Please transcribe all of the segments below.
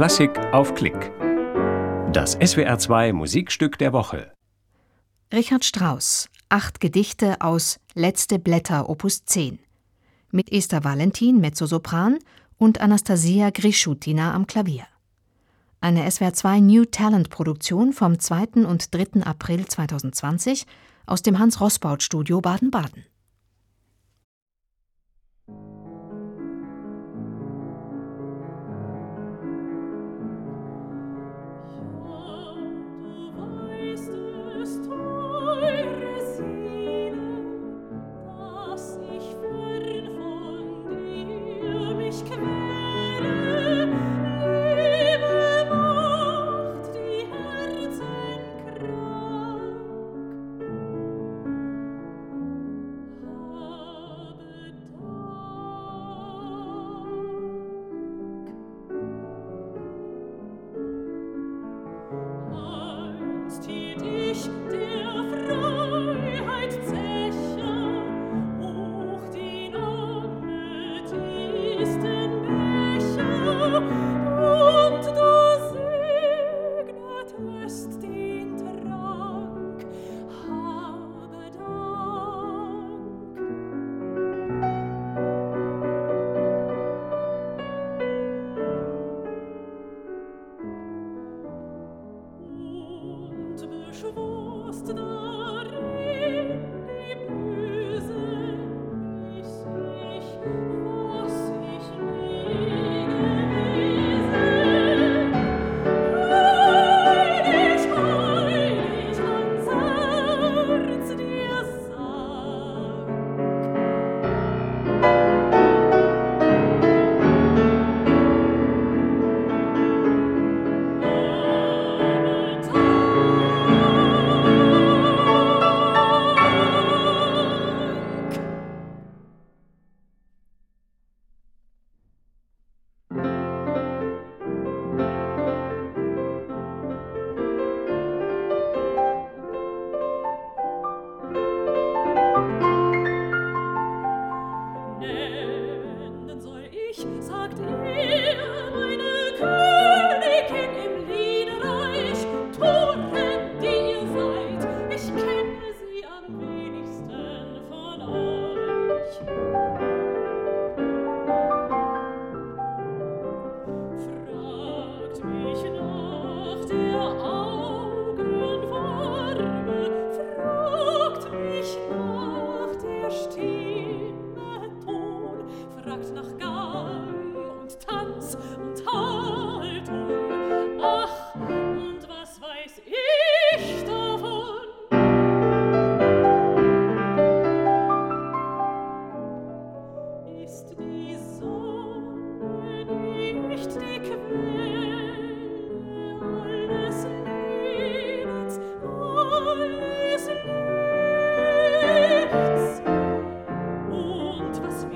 Klassik auf Klick. Das SWR2 Musikstück der Woche. Richard Strauss, acht Gedichte aus Letzte Blätter Opus 10. Mit Esther Valentin, Mezzosopran und Anastasia Grischutina am Klavier. Eine SWR2 New Talent Produktion vom 2. und 3. April 2020 aus dem Hans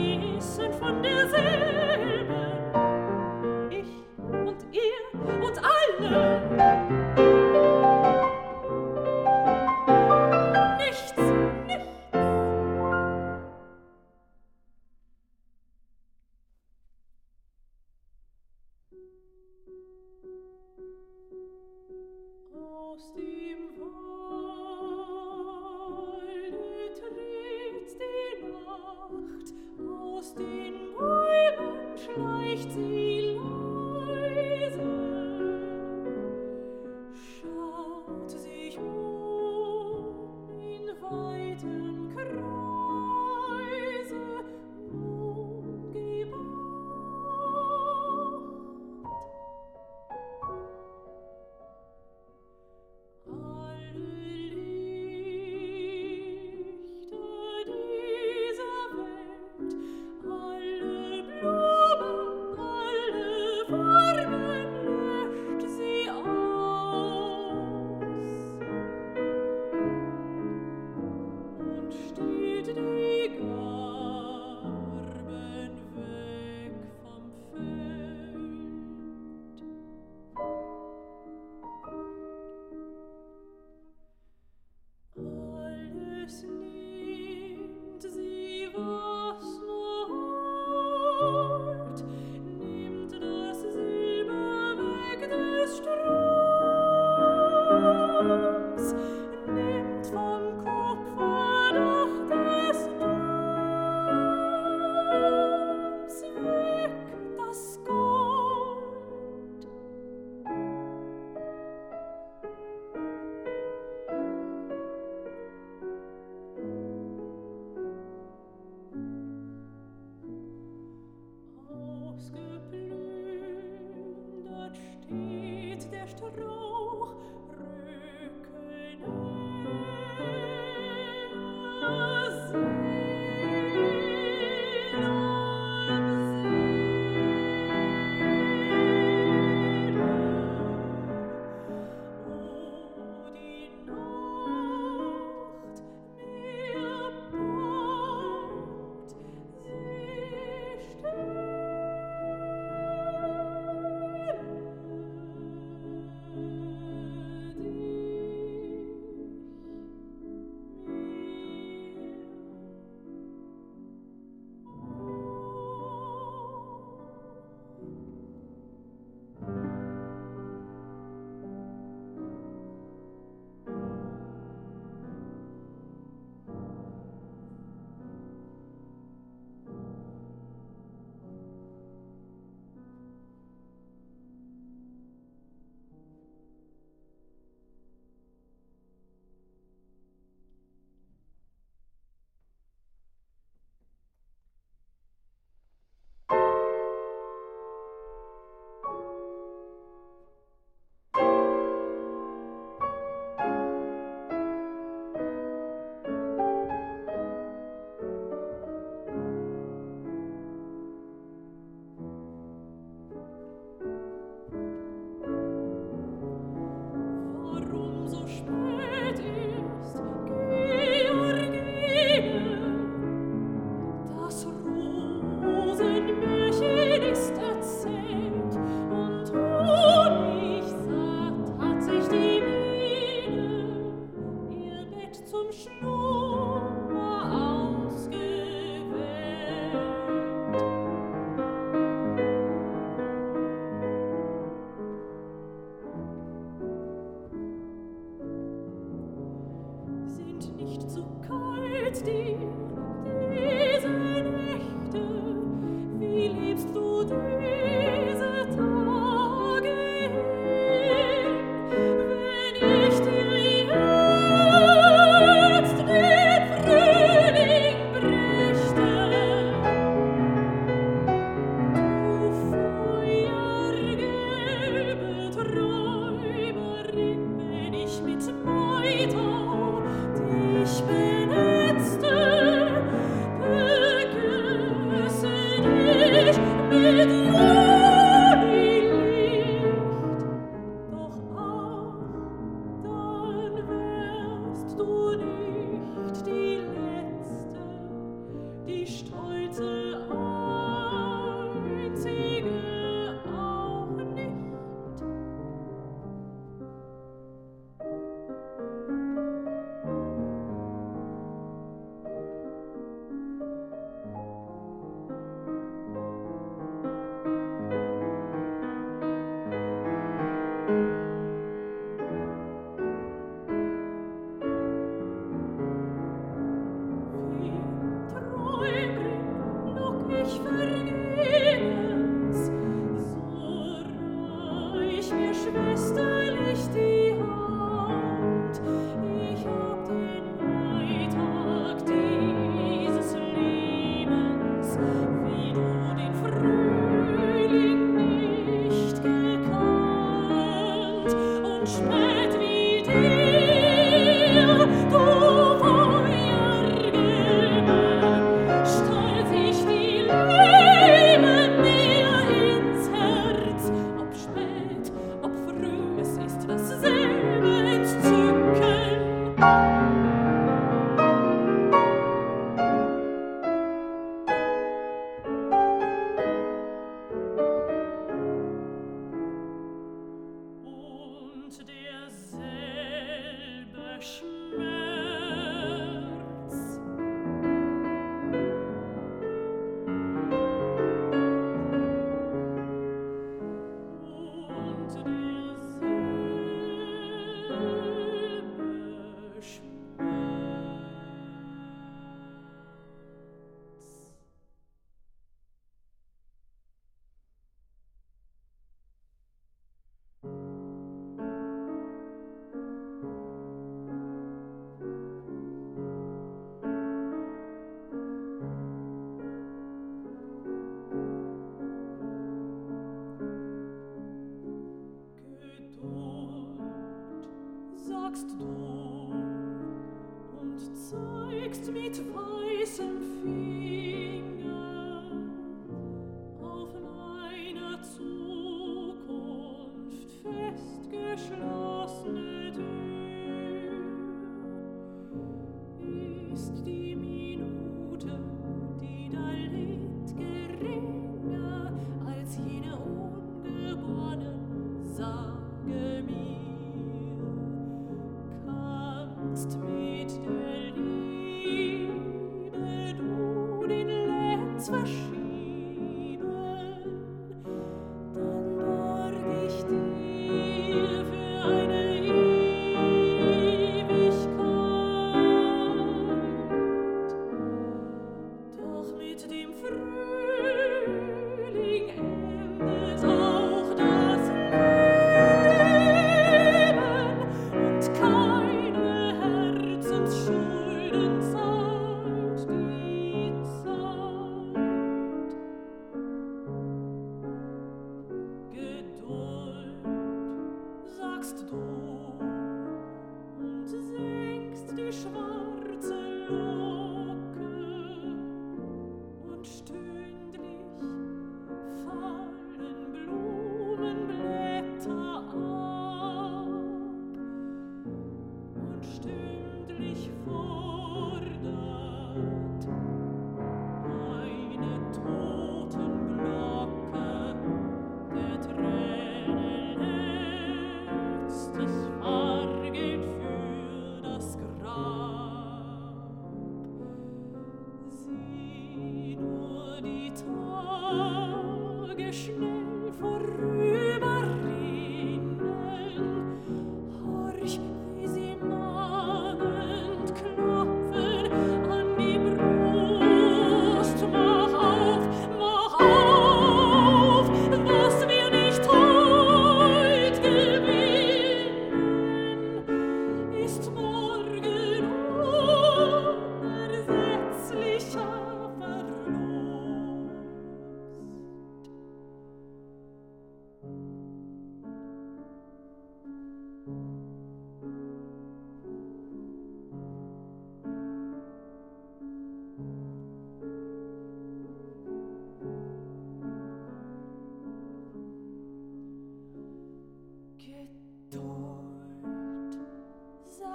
wissen von derselben. Ich und ihr und alle Ausgeblüht, dort steht der Strom. Christine. Lord. sagst du.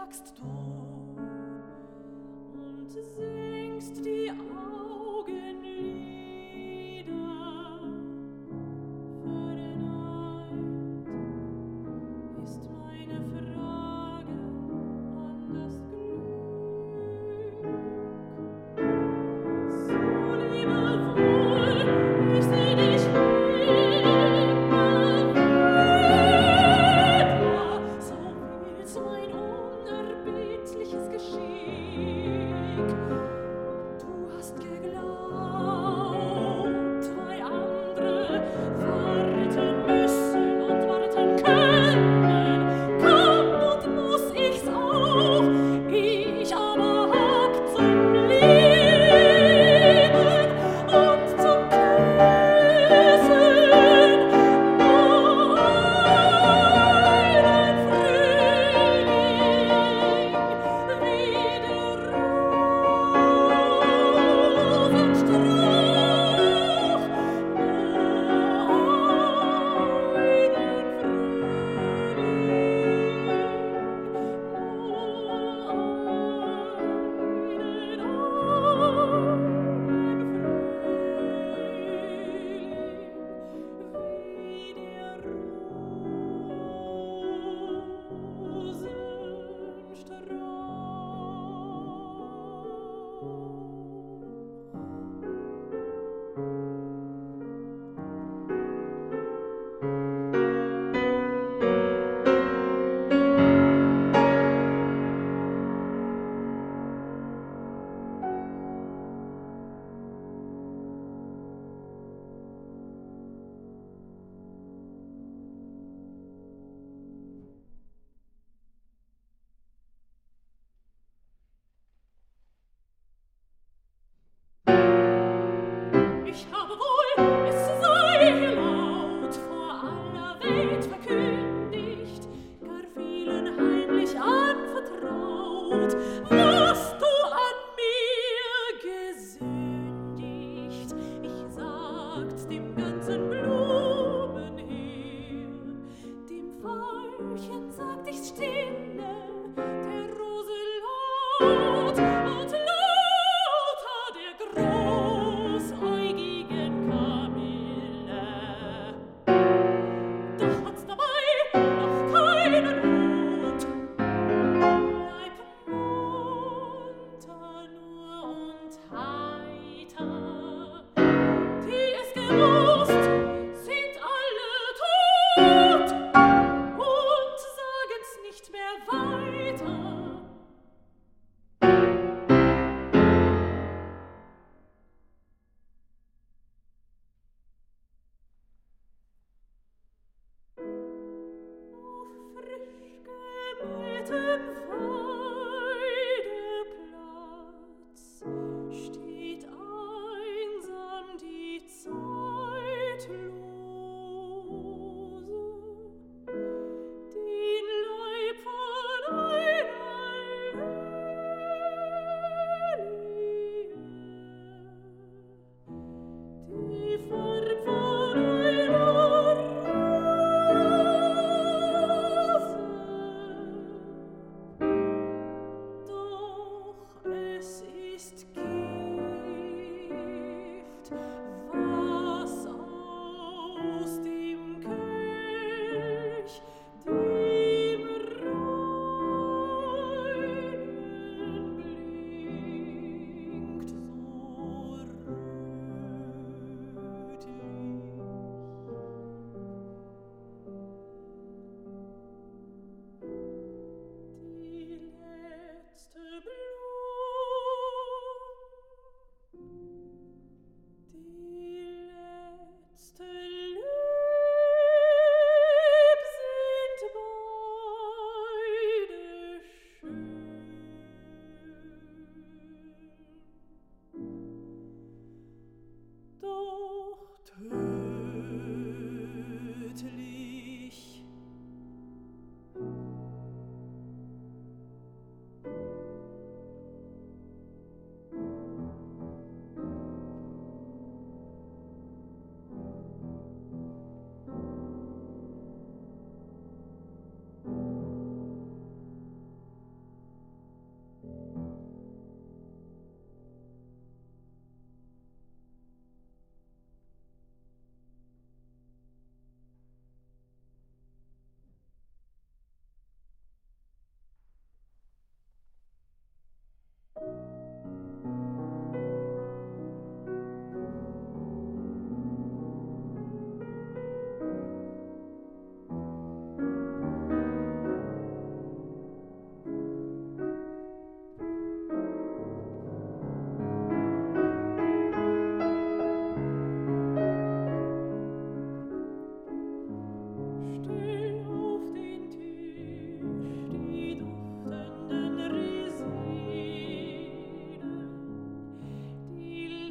Baden-Baden. Du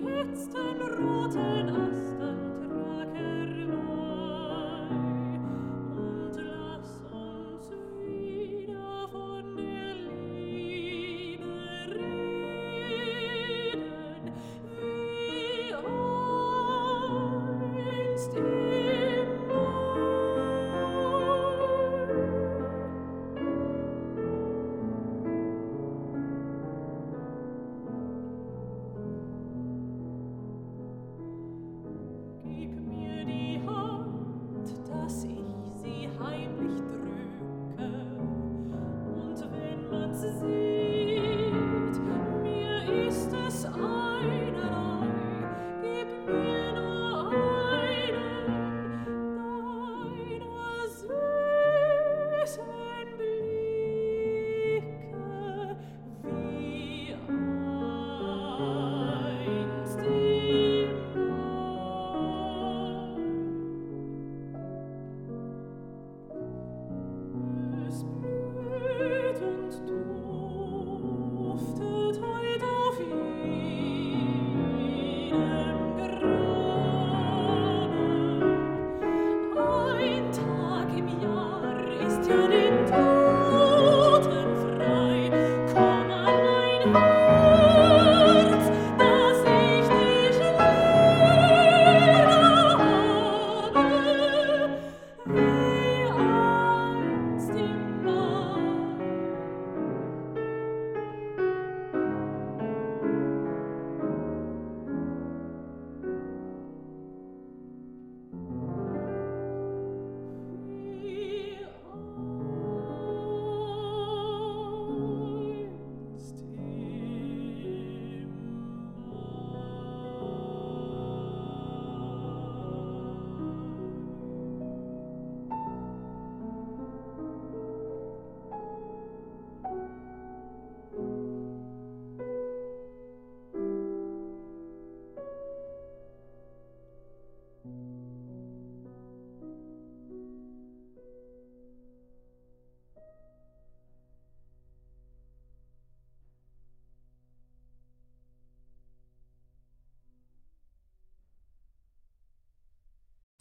geschützten roten Asten trage Jesus.